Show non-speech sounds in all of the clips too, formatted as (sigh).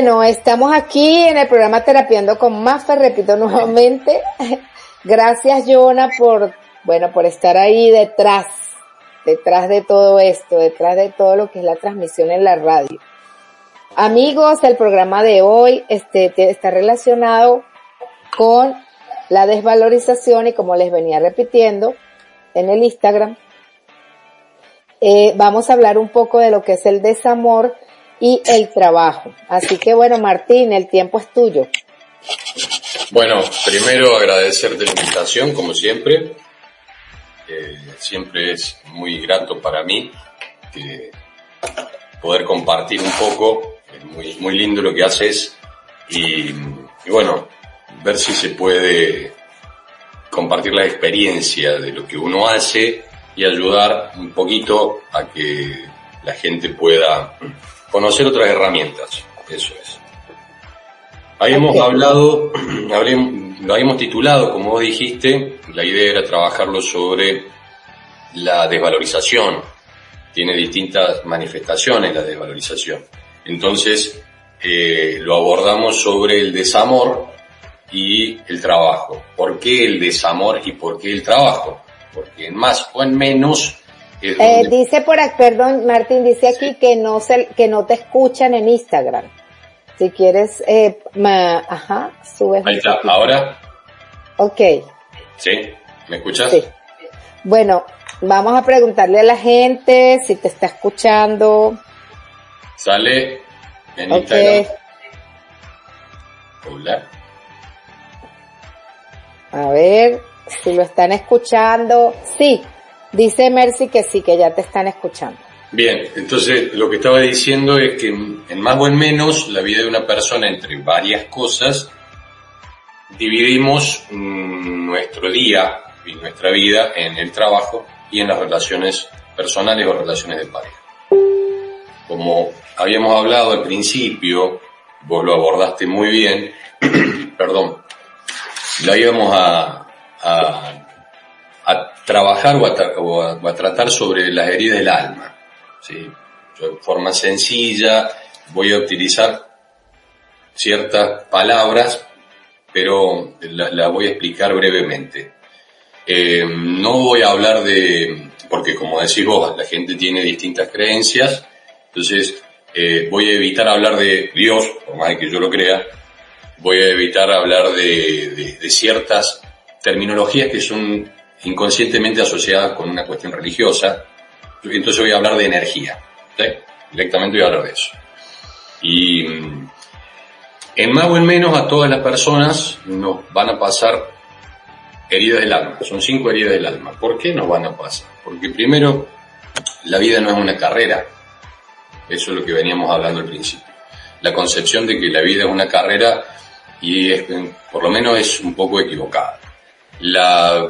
Bueno, estamos aquí en el programa Terapiando con Mafe, repito nuevamente. (laughs) Gracias, Jonah, por, bueno, por estar ahí detrás, detrás de todo esto, detrás de todo lo que es la transmisión en la radio. Amigos, el programa de hoy este, está relacionado con la desvalorización y como les venía repitiendo en el Instagram, eh, vamos a hablar un poco de lo que es el desamor y el trabajo. Así que bueno, Martín, el tiempo es tuyo. Bueno, primero agradecerte la invitación, como siempre. Eh, siempre es muy grato para mí poder compartir un poco. Es muy, lindo lo que haces y bueno, ver si se puede compartir la experiencia de lo que uno hace y ayudar un poquito a que la gente pueda conocer otras herramientas. Eso es. Habíamos hablado, (clears throat) lo habíamos titulado, como vos dijiste, la idea era trabajarlo sobre la desvalorización. Tiene distintas manifestaciones la desvalorización. Entonces, eh, lo abordamos sobre el desamor y el trabajo. ¿Por qué el desamor y por qué el trabajo? Porque en más o en menos eh, dice por aquí, perdón, Martín, dice aquí que no se, que no te escuchan en Instagram. Si quieres, eh, ajá, subes. Ahí está, ahora. Ok. ¿Sí? ¿Me escuchas? Sí. Bueno, vamos a preguntarle a la gente si te está escuchando. Sale en Instagram. Hola. A ver, si lo están escuchando. Sí, Dice Mercy que sí, que ya te están escuchando. Bien, entonces lo que estaba diciendo es que en más o en menos la vida de una persona entre varias cosas dividimos mm, nuestro día y nuestra vida en el trabajo y en las relaciones personales o relaciones de pareja. Como habíamos hablado al principio, vos lo abordaste muy bien, (clears throat) perdón, la íbamos a, a trabajar o a, tratar sobre las heridas del alma. ¿sí? de forma sencilla voy a utilizar ciertas palabras, pero las la voy a explicar brevemente. Eh, no voy a hablar de, porque como decís vos, la gente tiene distintas creencias, entonces eh, voy a evitar hablar de Dios, por más que yo lo crea, voy a evitar hablar de, de ciertas terminologías que son inconscientemente asociada con una cuestión religiosa. Entonces voy a hablar de energía. Directamente voy a hablar de eso. Y mm, en más o en menos a todas las personas nos van a pasar heridas del alma. Son cinco heridas del alma. ¿Por qué nos van a pasar? Porque primero, la vida no es una carrera. Eso es lo que veníamos hablando al principio. La concepción de que la vida es una carrera y por lo menos es un poco equivocada. La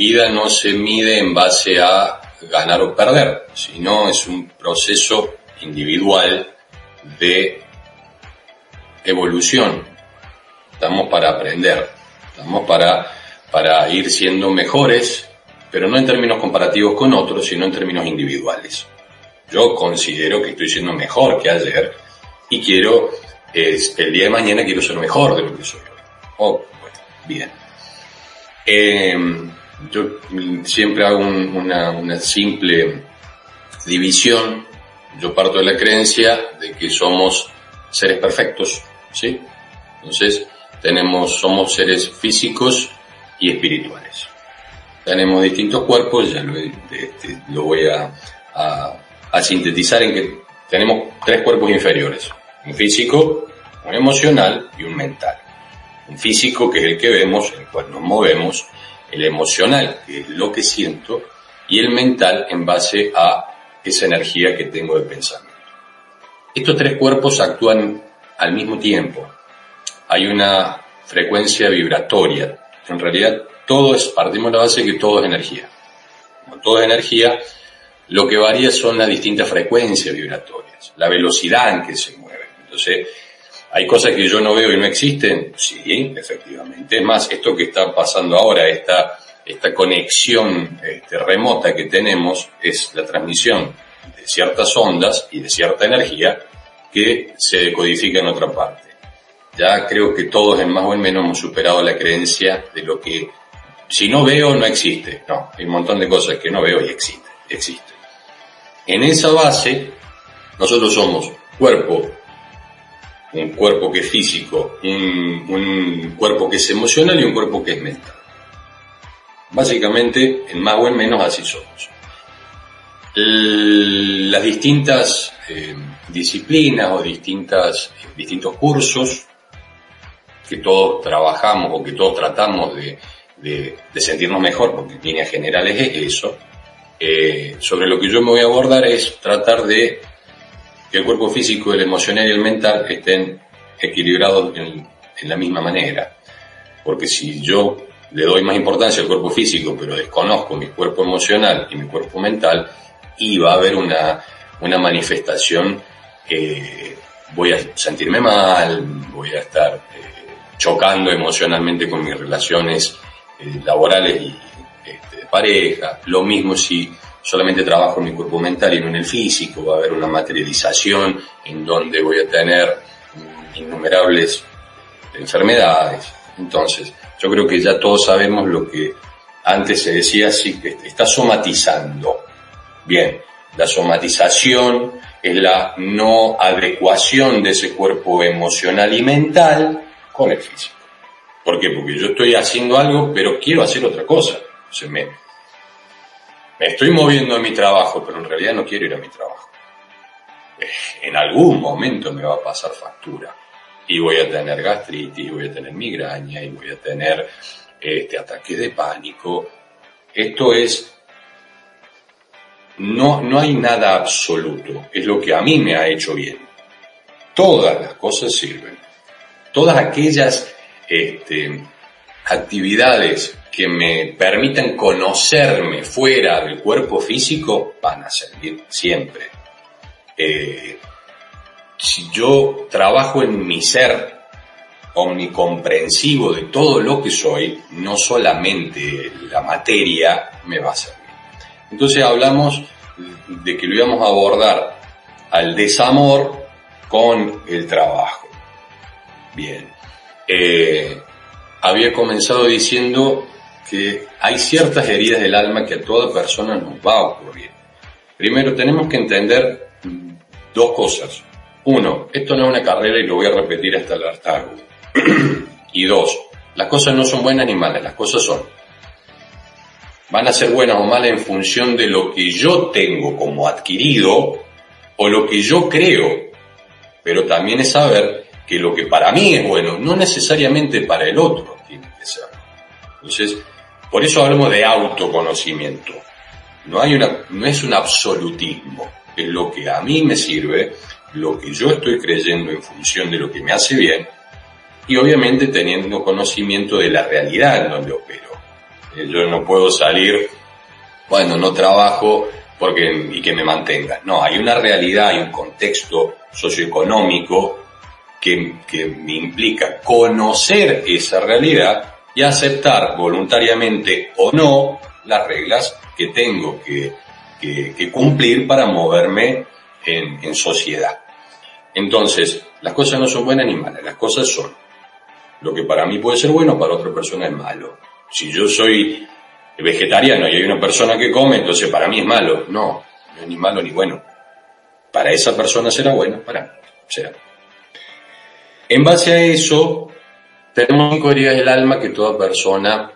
vida no se mide en base a ganar o perder, sino es un proceso individual de evolución. Estamos para aprender, estamos para, para ir siendo mejores, pero no en términos comparativos con otros, sino en términos individuales. Yo considero que estoy siendo mejor que ayer y quiero, el día de mañana quiero ser mejor de lo que soy hoy. Oh, bien. Eh, yo siempre hago una, una simple división. Yo parto de la creencia de que somos seres perfectos, ¿sí? Entonces, tenemos, somos seres físicos y espirituales. Tenemos distintos cuerpos, ya lo, este, voy a, a, sintetizar en que tenemos tres cuerpos inferiores. Un físico, un emocional y un mental. Un físico que es el que vemos, el cual nos movemos, el emocional, que es lo que siento, y el mental en base a esa energía que tengo de pensamiento. Estos tres cuerpos actúan al mismo tiempo. Hay una frecuencia vibratoria. En realidad, todo es, partimos de la base que todo es energía. Como todo es energía, lo que varía son las distintas frecuencias vibratorias, la velocidad en que se mueve. Entonces, ¿Hay cosas que yo no veo y no existen? Sí, efectivamente. Es más, esto que está pasando ahora, esta, esta conexión este, remota que tenemos, es la transmisión de ciertas ondas y de cierta energía que se decodifica en otra parte. Ya creo que todos en más o en menos hemos superado la creencia de lo que si no veo no existe. No, hay un montón de cosas que no veo y existen, existen. En esa base, nosotros somos cuerpo, un cuerpo que es físico, un, un cuerpo que es emocional y un cuerpo que es mental. Básicamente, en más o en menos así somos. las distintas eh, disciplinas o distintas, distintos cursos que todos trabajamos o que todos tratamos de, sentirnos mejor, porque en líneas generales es eso, eh, sobre lo que yo me voy a abordar es tratar de que el cuerpo físico, el emocional y el mental estén equilibrados en, la misma manera. Porque si yo le doy más importancia al cuerpo físico, pero desconozco mi cuerpo emocional y mi cuerpo mental, y va a haber una, una manifestación que voy a sentirme mal, voy a estar eh, chocando emocionalmente con mis relaciones eh, laborales y este, de pareja. Lo mismo si solamente trabajo en mi cuerpo mental y no en el físico, va a haber una materialización en donde voy a tener innumerables enfermedades. Entonces, yo creo que ya todos sabemos lo que antes se decía así, que está somatizando. Bien, la somatización es la no adecuación de ese cuerpo emocional y mental con el físico. ¿Por qué? Porque yo estoy haciendo algo, pero quiero hacer otra cosa. O me, me estoy moviendo en mi trabajo, pero en realidad no quiero ir a mi trabajo. Eh, en algún momento me va a pasar factura y voy a tener gastritis, voy a tener migraña, y voy a tener este, ataques de pánico. Esto es, no, no hay nada absoluto, es lo que a mí me ha hecho bien. Todas las cosas sirven. Todas aquellas este, actividades que me permitan conocerme fuera del cuerpo físico van a servir siempre. Eh, si yo trabajo en mi ser omnicomprensivo de todo lo que soy, no solamente la materia me va a servir. Entonces hablamos de que lo íbamos a abordar al desamor con el trabajo. Bien. Eh, había comenzado diciendo que hay ciertas heridas del alma que a toda persona nos va a ocurrir. Primero tenemos que entender dos cosas. Uno, esto no es una carrera y lo voy a repetir hasta el hartazgo. (clears throat) y dos, las cosas no son buenas ni malas, las cosas son. Van a ser buenas o malas en función de lo que yo tengo como adquirido o lo que yo creo. Pero también es saber que lo que para mí es bueno, no necesariamente para el otro tiene que ser. Entonces, por eso hablamos de autoconocimiento. No hay una, no es un absolutismo. Es lo que a mí me sirve lo que yo estoy creyendo en función de lo que me hace bien y obviamente teniendo conocimiento de la realidad en donde opero. Eh, yo no puedo salir, bueno, no trabajo porque, y que me mantenga. No, hay una realidad, hay un contexto socioeconómico que, que me implica conocer esa realidad y aceptar voluntariamente o no las reglas que tengo que, que, cumplir para moverme en, en sociedad. Entonces, las cosas no son buenas ni malas, las cosas son. Lo que para mí puede ser bueno, para otra persona es malo. Si yo soy vegetariano y hay una persona que come, entonces para mí es malo. No, no es ni malo ni bueno. Para esa persona será bueno, para mí será. En base a eso, tenemos cinco heridas del alma que toda persona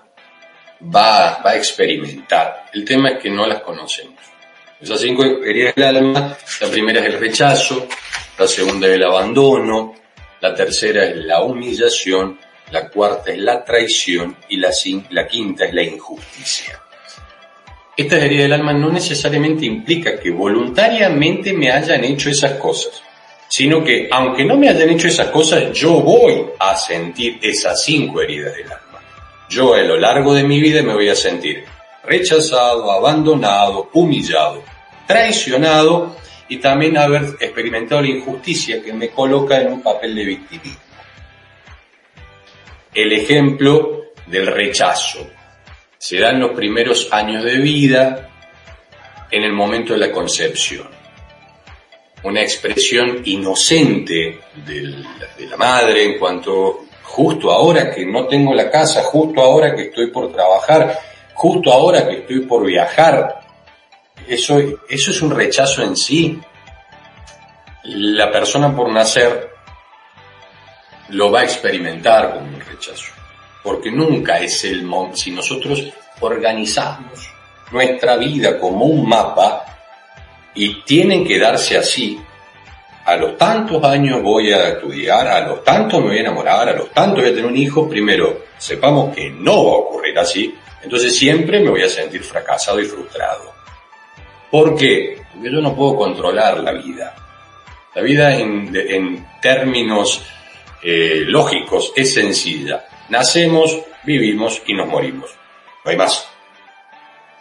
va, va a experimentar. El tema es que no las conocemos. Esas cinco heridas del alma, la primera es el rechazo, la segunda es el abandono, la tercera es la humillación, la cuarta es la traición y la, la quinta es la injusticia. Esta herida del alma no necesariamente implica que voluntariamente me hayan hecho esas cosas, sino que aunque no me hayan hecho esas cosas, yo voy a sentir esas cinco heridas del alma. Yo a lo largo de mi vida me voy a sentir rechazado, abandonado, humillado, traicionado y también haber experimentado la injusticia que me coloca en un papel de victimismo. El ejemplo del rechazo se da en los primeros años de vida, en el momento de la concepción. Una expresión inocente de la madre en cuanto justo ahora que no tengo la casa, justo ahora que estoy por trabajar, justo ahora que estoy por viajar. Eso, eso es un rechazo en sí. La persona por nacer lo va a experimentar como un rechazo, porque nunca es el momento, si nosotros organizamos nuestra vida como un mapa y tienen que darse así, a los tantos años voy a estudiar, a los tantos me voy a enamorar, a los tantos voy a tener un hijo, primero sepamos que no va a ocurrir así, entonces siempre me voy a sentir fracasado y frustrado. ¿Por qué? Porque yo no puedo controlar la vida. La vida en, términos eh, lógicos es sencilla. Nacemos, vivimos y nos morimos. No hay más.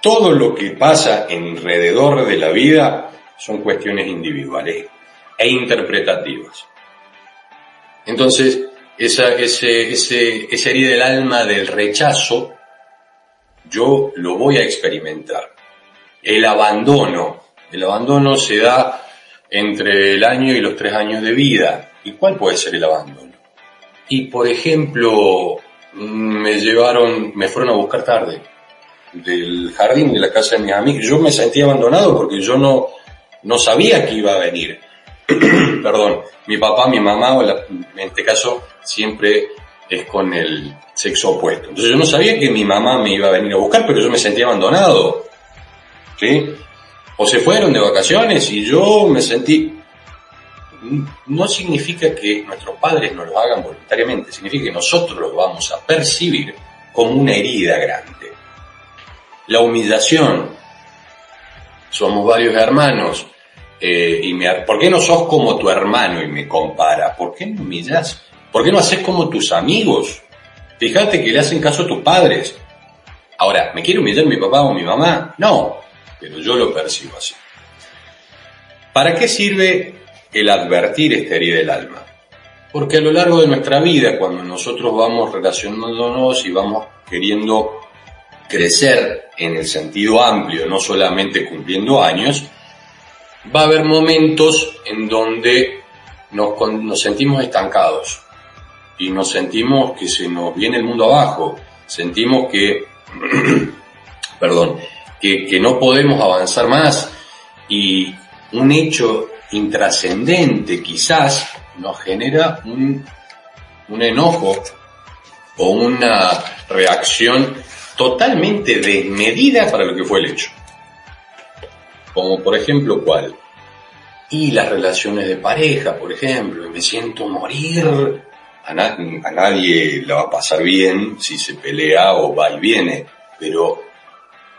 Todo lo que pasa alrededor de la vida son cuestiones individuales e interpretativas. Entonces, esa, ese, ese, esa herida del alma del rechazo, yo lo voy a experimentar. El abandono, el abandono se da entre el año y los tres años de vida. ¿Y cuál puede ser el abandono? Y por ejemplo, me llevaron, me fueron a buscar tarde del jardín de la casa de mis amigos. Yo me sentí abandonado porque yo no, no sabía que iba a venir. (clears throat) perdón, mi papá, mi mamá, en este caso, siempre es con el sexo opuesto. Entonces yo no sabía que mi mamá me iba a venir a buscar, pero yo me sentía abandonado. ¿Sí? O se fueron de vacaciones y yo me sentí... No significa que nuestros padres nos lo hagan voluntariamente, significa que nosotros lo vamos a percibir como una herida grande. La humillación. Somos varios hermanos, eh, y me, ¿por qué no sos como tu hermano y me compara? ¿Por qué no humillas? ¿Por qué no haces como tus amigos? Fíjate que le hacen caso a tus padres. Ahora, ¿me quiere humillar mi papá o mi mamá? No, pero yo lo percibo así. ¿Para qué sirve el advertir esta herida del alma? Porque a lo largo de nuestra vida, cuando nosotros vamos relacionándonos y vamos queriendo crecer en el sentido amplio, no solamente cumpliendo años, va a haber momentos en donde nos, sentimos estancados y nos sentimos que se nos viene el mundo abajo, sentimos que, (clears throat) perdón, que no podemos avanzar más y un hecho intrascendente quizás nos genera un, un enojo o una reacción totalmente desmedida para lo que fue el hecho. Como por ejemplo, ¿cuál? Y las relaciones de pareja, por ejemplo, me siento morir. A, nadie le va a pasar bien si se pelea o va y viene, pero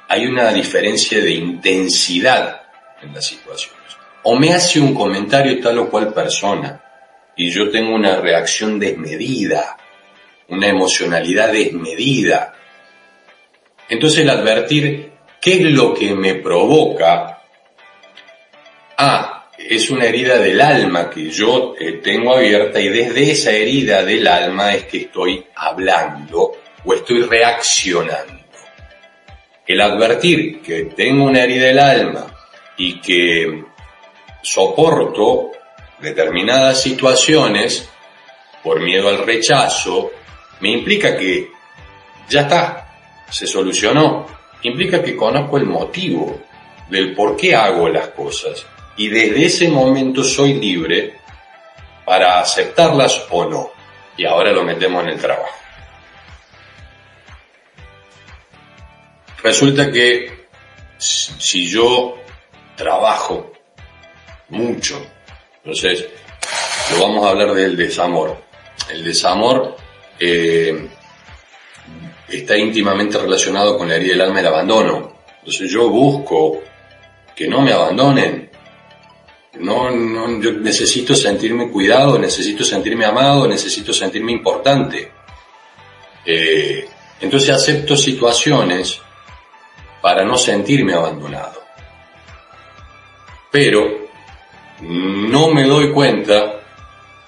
hay una diferencia de intensidad en las situaciones. O me hace un comentario tal o cual persona y yo tengo una reacción desmedida, una emocionalidad desmedida. Entonces el advertir qué es lo que me provoca Ah, es una herida del alma que yo eh, tengo abierta y desde esa herida del alma es que estoy hablando o estoy reaccionando. El advertir que tengo una herida del alma y que soporto determinadas situaciones por miedo al rechazo, me implica que ya está, se solucionó, implica que conozco el motivo del por qué hago las cosas y desde ese momento soy libre para aceptarlas o no. Y ahora lo metemos en el trabajo. Resulta que si yo trabajo mucho, entonces lo vamos a hablar del desamor. El desamor eh, está íntimamente relacionado con la herida del alma el abandono. Entonces yo busco que no me abandonen, no, no, yo necesito sentirme cuidado, necesito sentirme amado, necesito sentirme importante. Eh, entonces acepto situaciones para no sentirme abandonado. Pero no me doy cuenta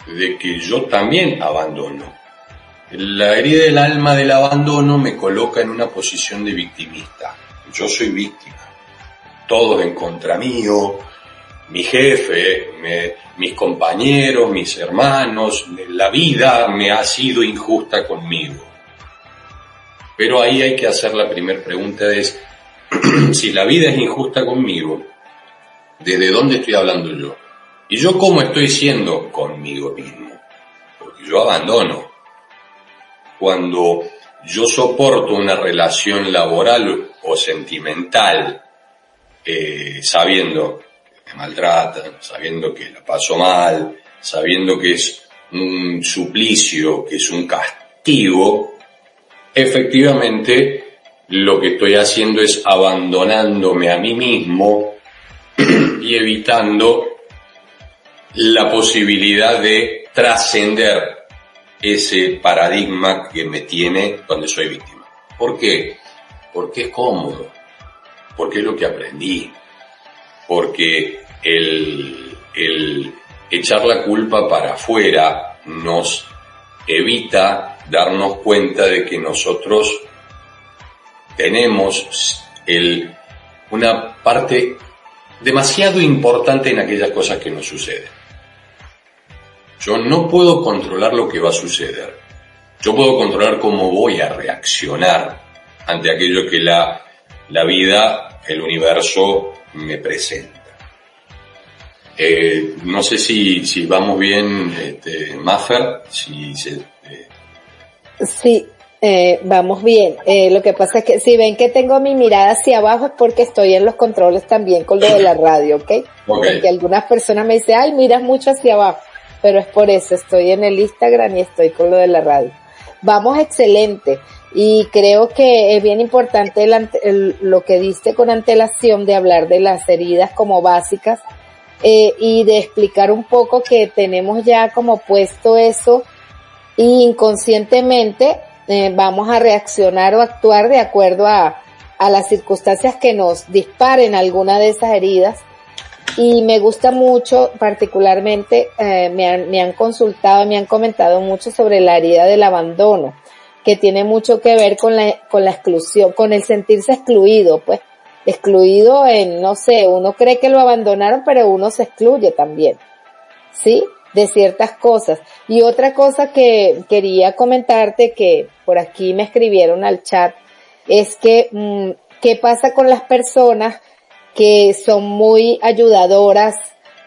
de que yo también abandono. La herida del alma del abandono me coloca en una posición de victimista. Yo soy víctima. Todos en contra mío, mi jefe, mis compañeros, mis hermanos, la vida me ha sido injusta conmigo. Pero ahí hay que hacer la primera pregunta es, (clears throat) si la vida es injusta conmigo, ¿desde dónde estoy hablando yo? ¿Y yo cómo estoy siendo conmigo mismo? Porque yo abandono. Cuando yo soporto una relación laboral o sentimental, eh, sabiendo que me maltratan, sabiendo que la paso mal, sabiendo que es un suplicio, que es un castigo, efectivamente lo que estoy haciendo es abandonándome a mí mismo (clears throat) y evitando la posibilidad de trascender ese paradigma que me tiene cuando soy víctima. ¿Por qué? Porque es cómodo, porque es lo que aprendí, porque el, el echar la culpa para afuera nos evita darnos cuenta de que nosotros tenemos el, una parte demasiado importante en aquellas cosas que nos suceden. Yo no puedo controlar lo que va a suceder. Yo puedo controlar cómo voy a reaccionar ante aquello que la, la vida, el universo me presenta. Eh, no sé si, si vamos bien, este, Maffer, si se, eh, Sí, eh, vamos bien. Eh, lo que pasa es que si ven que tengo mi mirada hacia abajo es porque estoy en los controles también con lo de la (laughs) radio, ¿ok? Porque algunas personas me dicen, ay, miras mucho hacia abajo, pero es por eso, estoy en el Instagram y estoy con lo de la radio. Vamos excelente. Y creo que es bien importante lo que diste con antelación de hablar de las heridas como básicas eh, y de explicar un poco que tenemos ya como puesto eso inconscientemente eh, vamos a reaccionar o actuar de acuerdo a, a las circunstancias que nos disparen alguna de esas heridas. Y me gusta mucho, particularmente, eh, me, han, me han consultado, me han comentado mucho sobre la herida del abandono, que tiene mucho que ver con la, con la exclusión, con el sentirse excluido, pues, excluido en, no sé, uno cree que lo abandonaron, pero uno se excluye también. ¿Sí? de ciertas cosas. Y otra cosa que quería comentarte que por aquí me escribieron al chat es que mm, qué pasa con las personas que son muy ayudadoras,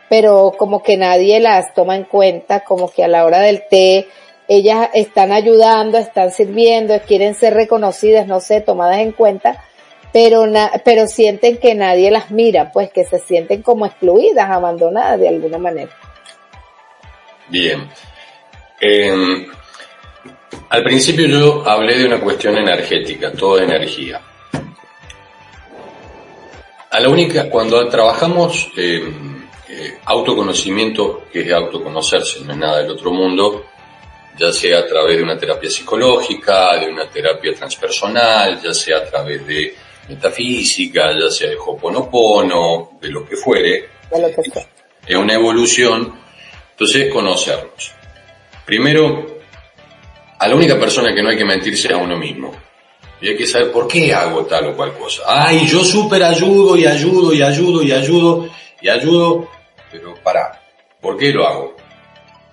pero como que nadie las toma en cuenta, como que a la hora del té ellas están ayudando, están sirviendo, quieren ser reconocidas, no sé, tomadas en cuenta, pero pero sienten que nadie las mira, pues que se sienten como excluidas, abandonadas de alguna manera. Bien. Em, al principio yo hablé de una cuestión energética, toda energía. A la única, cuando trabajamos eh, autoconocimiento, que es autoconocerse, no es nada del otro mundo, ya sea a través de una terapia psicológica, de una terapia transpersonal, ya sea a través de metafísica, ya sea de Hoponopono, de lo que fuere, de lo que es una evolución entonces, conocernos. Primero, a la única persona que no hay que mentirse es a uno mismo. Y hay que saber por qué hago tal o cual cosa. Ay, yo súper ayudo y ayudo y ayudo y ayudo y ayudo, pero para, ¿por qué lo hago?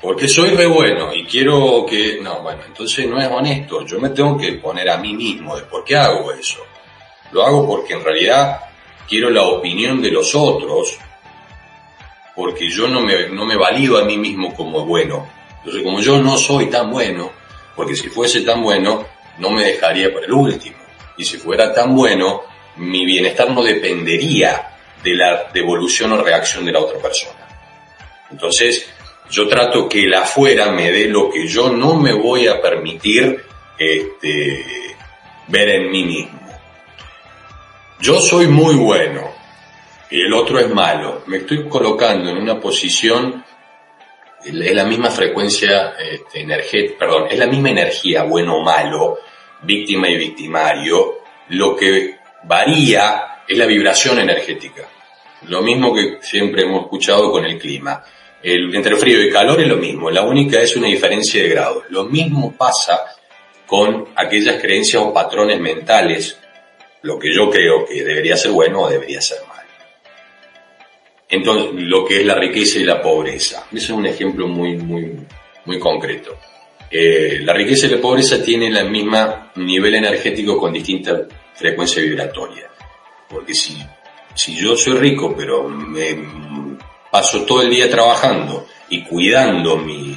Porque soy re bueno y quiero que, no, bueno, entonces no es honesto. Yo me tengo que poner a mí mismo de por qué hago eso. Lo hago porque en realidad quiero la opinión de los otros porque yo no me, no me valido a mí mismo como bueno. Entonces, como yo no soy tan bueno, porque si fuese tan bueno, no me dejaría para el último. Y si fuera tan bueno, mi bienestar no dependería de la devolución o reacción de la otra persona. Entonces, yo trato que el afuera me dé lo que yo no me voy a permitir este, ver en mí mismo. Yo soy muy bueno, y el otro es malo. Me estoy colocando en una posición, es la misma frecuencia este, perdón, es la misma energía, bueno o malo, víctima y victimario. Lo que varía es la vibración energética. Lo mismo que siempre hemos escuchado con el clima. El, entre frío y calor es lo mismo, la única es una diferencia de grados. Lo mismo pasa con aquellas creencias o patrones mentales, lo que yo creo que debería ser bueno o debería ser malo. entonces lo que es la riqueza y la pobreza. Ese es un ejemplo muy, muy, muy concreto. Eh, la riqueza y la pobreza tienen el mismo nivel energético con distinta frecuencia vibratoria. Porque si, si yo soy rico, pero me paso todo el día trabajando y cuidando mi,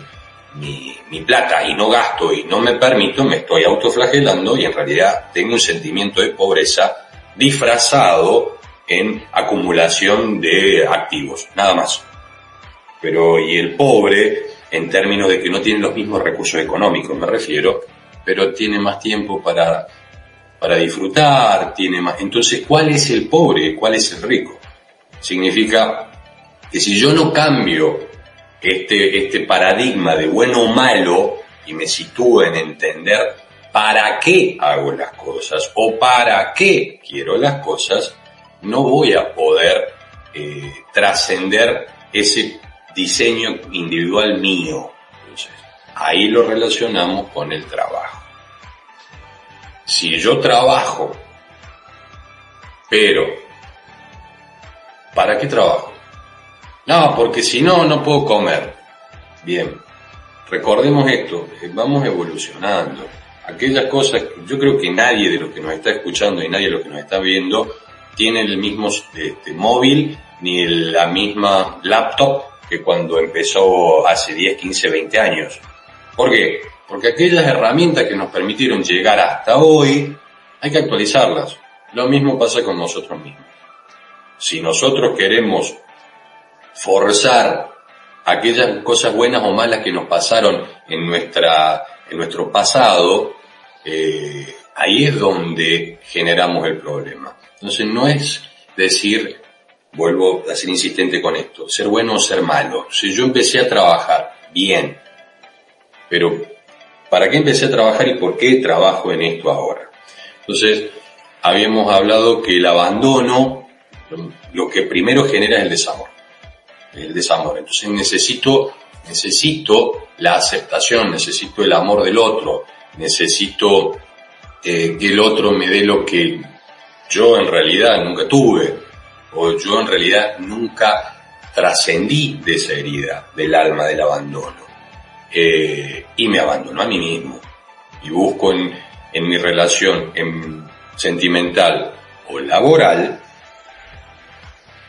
mi, mi, plata y no gasto y no me permito, me estoy autoflagelando y en realidad tengo un sentimiento de pobreza disfrazado en acumulación de activos, nada más. Pero, y el pobre, en términos de que no tiene los mismos recursos económicos, me refiero, pero tiene más tiempo para, para disfrutar, tiene más. Entonces, ¿cuál es el pobre? ¿Cuál es el rico? Significa que si yo no cambio este, este paradigma de bueno o malo y me sitúo en entender para qué hago las cosas o para qué quiero las cosas, no voy a poder eh, trascender ese diseño individual mío. Entonces, ahí lo relacionamos con el trabajo. Si yo trabajo, pero ¿para qué trabajo? No, porque si no, no puedo comer. Bien, recordemos esto, vamos evolucionando. Aquellas cosas, yo creo que nadie de los que nos está escuchando y nadie de los que nos está viendo tiene el mismo este, móvil ni la misma laptop que cuando empezó hace 10, 15, 20 años. ¿Por qué? Porque aquellas herramientas que nos permitieron llegar hasta hoy, hay que actualizarlas. Lo mismo pasa con nosotros mismos. Si nosotros queremos forzar aquellas cosas buenas o malas que nos pasaron en nuestra, en nuestro pasado, eh, ahí es donde generamos el problema. Entonces no es decir, vuelvo a ser insistente con esto, ser bueno o ser malo. Si yo empecé a trabajar bien, pero ¿para qué empecé a trabajar y por qué trabajo en esto ahora? Entonces, habíamos hablado que el abandono lo que primero genera es el desamor. El desamor. Entonces necesito, necesito la aceptación, necesito el amor del otro, necesito eh, que el otro me dé lo que yo en realidad nunca tuve, o yo en realidad nunca trascendí de esa herida del alma del abandono. Eh, y me abandono a mí mismo. Y busco en, mi relación en sentimental o laboral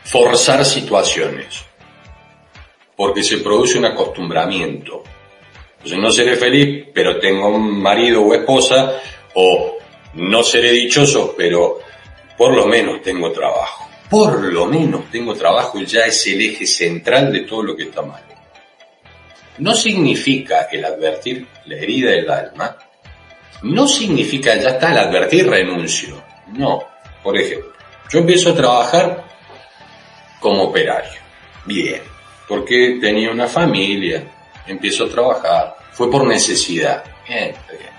forzar situaciones. Porque se produce un acostumbramiento. Entonces no seré feliz, pero tengo un marido o esposa, o no seré dichoso, pero por lo menos tengo trabajo. Por lo menos tengo trabajo ya es el eje central de todo lo que está mal. No significa el advertir la herida del alma, no significa ya está el advertir renuncio. No. Por ejemplo, yo empiezo a trabajar como operario. Bien. Porque tenía una familia, empiezo a trabajar. Fue por necesidad. Bien, bien.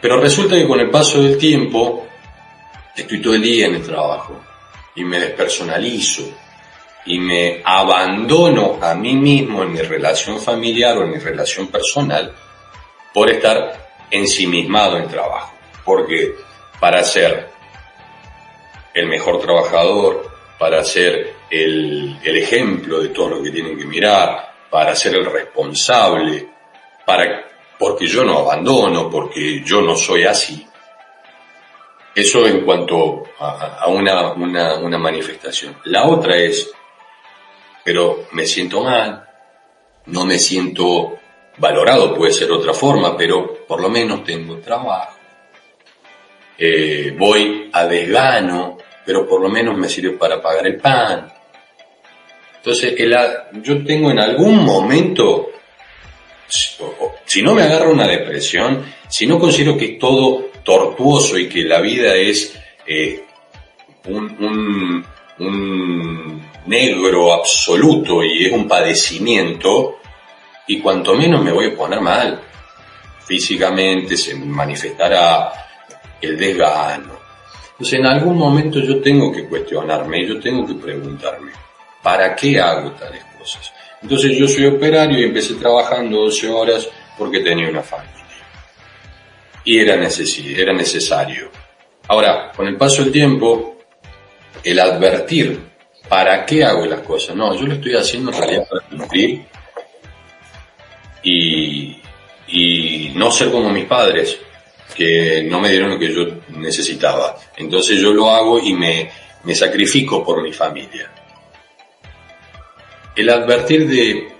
Pero resulta que con el paso del tiempo estoy todo el día en el trabajo y me despersonalizo y me abandono a mí mismo en mi relación familiar o en mi relación personal por estar ensimismado en trabajo. Porque para ser el mejor trabajador, para ser el, ejemplo de todo lo que tienen que mirar, para ser el responsable, para, porque yo no abandono, porque yo no soy así, eso en cuanto a, una, una, manifestación. La otra es, pero me siento mal, no me siento valorado, puede ser otra forma, pero por lo menos tengo trabajo. Eh, voy a desgano, pero por lo menos me sirve para pagar el pan. Entonces, el, yo tengo en algún momento, si no me agarra una depresión, si no considero que todo tortuoso y que la vida es eh, un, negro absoluto y es un padecimiento, y cuanto menos me voy a poner mal, físicamente se manifestará el desgano. Entonces en algún momento yo tengo que cuestionarme, yo tengo que preguntarme, ¿para qué hago tales cosas? Entonces yo soy operario y empecé trabajando 12 horas porque tenía una familia y era, era necesario. Ahora, con el paso del tiempo, el advertir ¿para qué hago las cosas? No, yo lo estoy haciendo en realidad para cumplir y, y no ser como mis padres, que no me dieron lo que yo necesitaba. Entonces yo lo hago y me, me sacrifico por mi familia. El advertir de,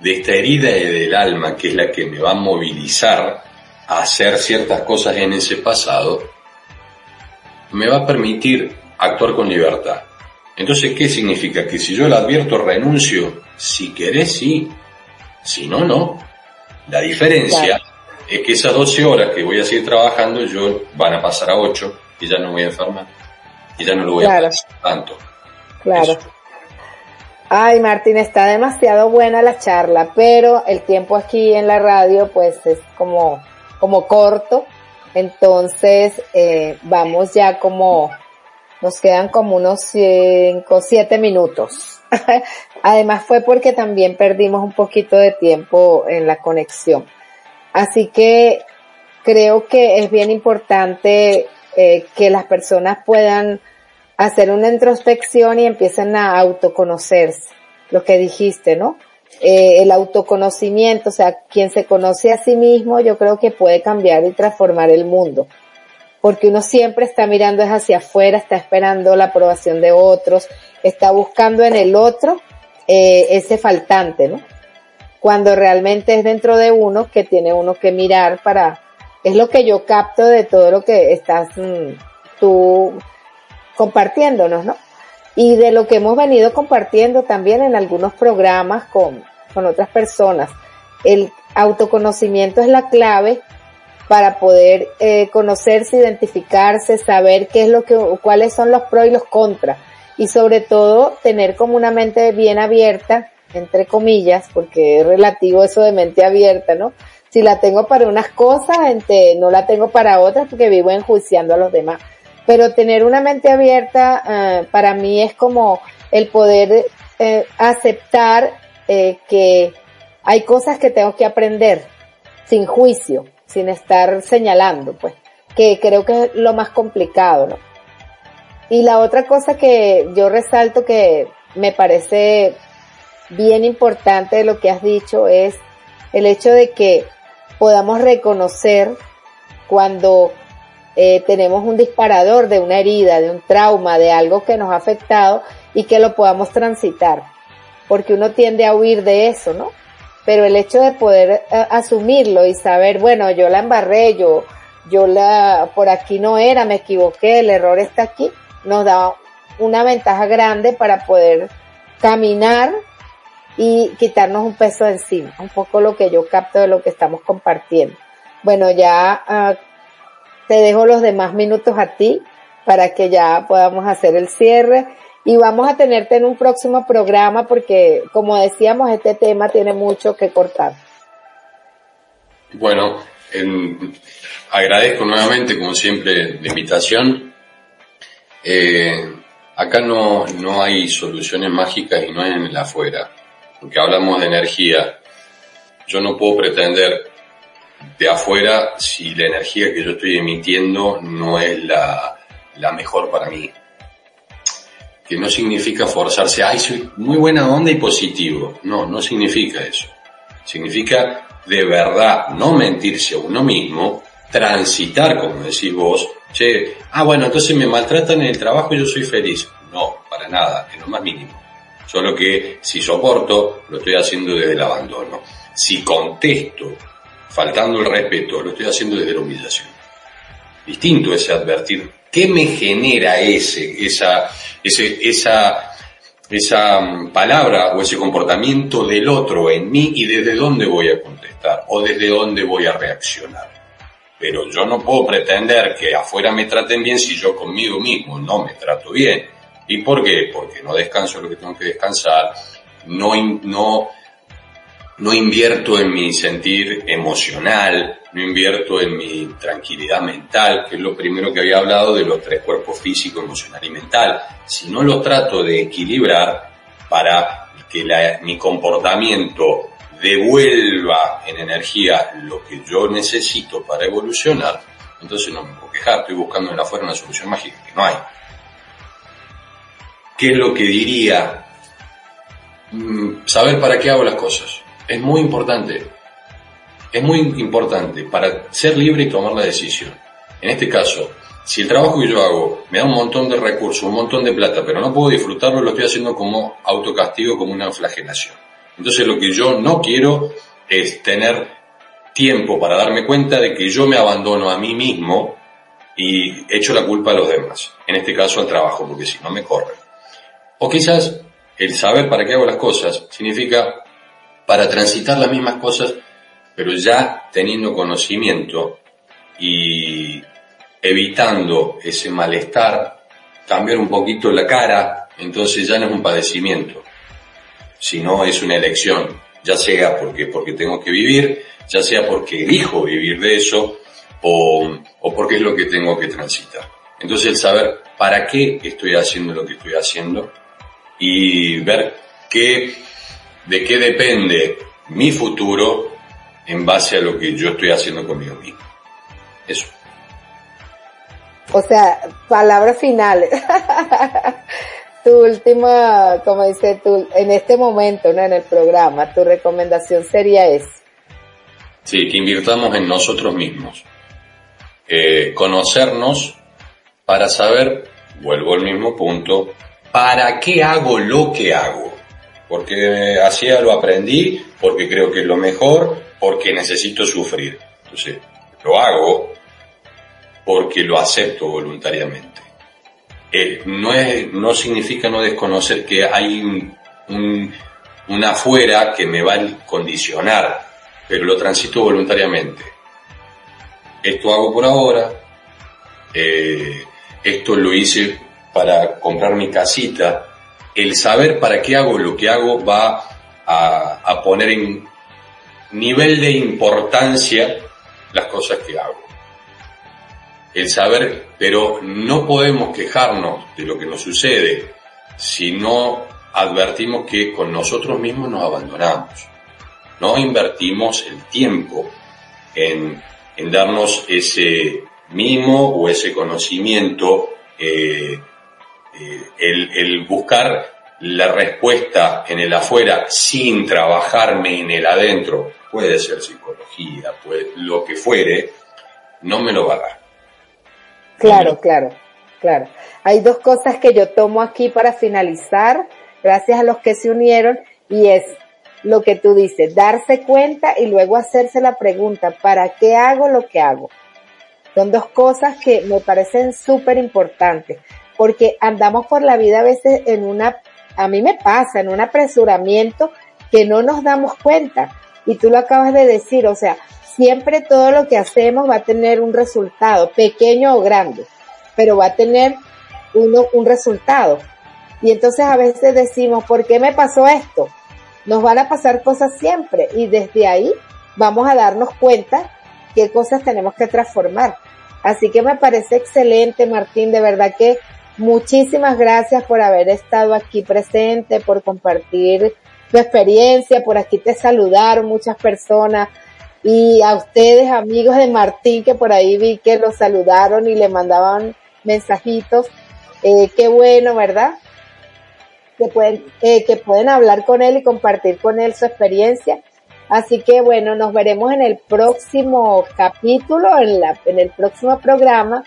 de esta herida del alma, que es la que me va a movilizar hacer ciertas cosas en ese pasado, me va a permitir actuar con libertad. Entonces, ¿qué significa? Que si yo lo advierto, renuncio. Si querés, sí. Si no, no. La diferencia es que esas 12 horas que voy a seguir trabajando, yo van a pasar a 8 y ya no voy a enfermar. Y ya no lo voy a hacer tanto. Claro. Ay, Martín, está demasiado buena la charla, pero el tiempo aquí en la radio, pues es como, como corto. Entonces, eh, vamos ya como, nos quedan como unos 5, 7 minutos. (laughs) Además fue porque también perdimos un poquito de tiempo en la conexión. Así que creo que es bien importante eh, que las personas puedan hacer una introspección y empiecen a autoconocerse, lo que dijiste, ¿no? Eh, el autoconocimiento, o sea, quien se conoce a sí mismo, yo creo que puede cambiar y transformar el mundo. Porque uno siempre está mirando hacia afuera, está esperando la aprobación de otros, está buscando en el otro eh, ese faltante, ¿no? Cuando realmente es dentro de uno que tiene uno que mirar para, es lo que yo capto de todo lo que estás mm, tú compartiéndonos, ¿no? Y de lo que hemos venido compartiendo también en algunos programas con, con otras personas. El autoconocimiento es la clave para poder eh, conocerse, identificarse, saber qué es lo que, cuáles son los pros y los contras. Y sobre todo tener como una mente bien abierta, entre comillas, porque es relativo eso de mente abierta, ¿no? Si la tengo para unas cosas, no la tengo para otras porque vivo enjuiciando a los demás pero tener una mente abierta uh, para mí es como el poder eh, aceptar eh, que hay cosas que tengo que aprender sin juicio, sin estar señalando, pues, que creo que es lo más complicado, ¿no? Y la otra cosa que yo resalto que me parece bien importante de lo que has dicho es el hecho de que podamos reconocer cuando eh, tenemos un disparador de una herida, de un trauma, de algo que nos ha afectado y que lo podamos transitar. Porque uno tiende a huir de eso, ¿no? Pero el hecho de poder eh, asumirlo y saber, bueno, yo la embarré, yo, yo la, por aquí no era, me equivoqué, el error está aquí, nos da una ventaja grande para poder caminar y quitarnos un peso de encima, un poco lo que yo capto de lo que estamos compartiendo. Bueno, ya uh, te dejo los demás minutos a ti para que ya podamos hacer el cierre y vamos a tenerte en un próximo programa porque, como decíamos, este tema tiene mucho que cortar. Bueno, agradezco nuevamente, como siempre, la invitación. Eh, acá no, no hay soluciones mágicas y no es en el afuera, porque hablamos de energía. Yo no puedo pretender de afuera si la energía que yo estoy emitiendo no es la, la mejor para mí. Que no significa forzarse, ay, soy muy buena onda y positivo. No, no significa eso. Significa de verdad no mentirse a uno mismo, transitar, como decís vos, che, ah, bueno, entonces me maltratan en el trabajo y yo soy feliz. No, para nada, en lo más mínimo. Solo que si soporto, lo estoy haciendo desde el abandono. Si contesto faltando el respeto, lo estoy haciendo desde la humillación. Distinto ese advertir. ¿Qué me genera ese, esa, ese, esa, esa mm, palabra o ese comportamiento del otro en mí y desde dónde voy a contestar o desde dónde voy a reaccionar? Pero yo no puedo pretender que afuera me traten bien si yo conmigo mismo no me trato bien. ¿Y por qué? Porque no descanso lo que tengo que descansar, no, no no invierto en mi sentir emocional, no invierto en mi tranquilidad mental, que es lo primero que había hablado de los tres cuerpos físico, emocional y mental. Si no lo trato de equilibrar para que mi comportamiento devuelva en energía lo que yo necesito para evolucionar, entonces no me puedo quejar, estoy buscando en afuera una solución mágica que no hay. ¿qué es lo que diría? Mm, saber para qué hago las cosas. Es muy importante. Es muy importante para ser libre y tomar la decisión. En este caso, si el trabajo que yo hago me da un montón de recursos, un montón de plata, pero no puedo disfrutarlo, lo estoy haciendo como autocastigo, como una flagelación. Entonces lo que yo no quiero es tener tiempo para darme cuenta de que yo me abandono a mí mismo y echo la culpa a los demás. En este caso al trabajo, porque si no me corren. O quizás el saber para qué hago las cosas significa para transitar las mismas cosas, pero ya teniendo conocimiento y evitando ese malestar, cambiar un poquito la cara, entonces ya no es un padecimiento, sino es una elección, ya sea porque, porque tengo que vivir, ya sea porque elijo vivir de eso, o, o porque es lo que tengo que transitar. Entonces el saber para qué estoy haciendo lo que estoy haciendo y ver qué, de qué depende mi futuro en base a lo que yo estoy haciendo conmigo mismo. Eso. O sea, palabras finales. (laughs) tu última, como dice tú, en este momento, ¿no? En el programa, tu recomendación sería esa. Sí, que invirtamos en nosotros mismos. Eh, conocernos para saber, vuelvo al mismo punto, para qué hago lo que hago. Porque así lo aprendí, porque creo que es lo mejor, porque necesito sufrir. Entonces, lo hago porque lo acepto voluntariamente. Eh, no, es, no significa no desconocer que hay un, un, afuera que me va a condicionar, pero lo transito voluntariamente. Esto hago por ahora, eh, esto lo hice para comprar mi casita. El saber para qué hago lo que hago va a, poner en nivel de importancia las cosas que hago el saber, pero no podemos quejarnos de lo que nos sucede si no advertimos que con nosotros mismos nos abandonamos. No invertimos el tiempo en, darnos ese mimo o ese conocimiento, eh, el, el buscar la respuesta en el afuera sin trabajarme en el adentro, puede ser psicología, puede, lo que fuere, no me lo va a dar. Claro, claro, claro. Hay dos cosas que yo tomo aquí para finalizar, gracias a los que se unieron, y es lo que tú dices, darse cuenta y luego hacerse la pregunta, ¿para qué hago lo que hago? Son dos cosas que me parecen súper importantes, porque andamos por la vida a veces en una, a mí me pasa, en un apresuramiento que no nos damos cuenta. Y tú lo acabas de decir, o sea, siempre todo lo que hacemos va a tener un resultado, pequeño o grande, pero va a tener uno, un resultado. Y entonces a veces decimos, ¿por qué me pasó esto? Nos van a pasar cosas siempre y desde ahí vamos a darnos cuenta qué cosas tenemos que transformar. Así que me parece excelente, Martín, de verdad que muchísimas gracias por haber estado aquí presente, por compartir tu experiencia, por aquí te saludaron muchas personas, y a ustedes, amigos de Martín, que por ahí vi que los saludaron y le mandaban mensajitos. Eh, qué bueno, ¿verdad? Que pueden, eh, que pueden hablar con él y compartir con él su experiencia. Así que bueno, nos veremos en el próximo capítulo, en, la, en el próximo programa,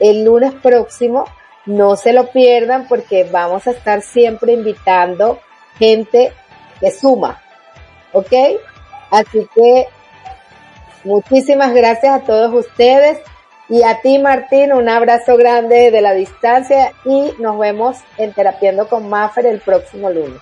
el lunes próximo. No se lo pierdan porque vamos a estar siempre invitando gente que suma. ¿Ok? Así que Muchísimas gracias a todos ustedes y a ti Martín, un abrazo grande de la distancia y nos vemos en Terapiando con Maffer el próximo lunes.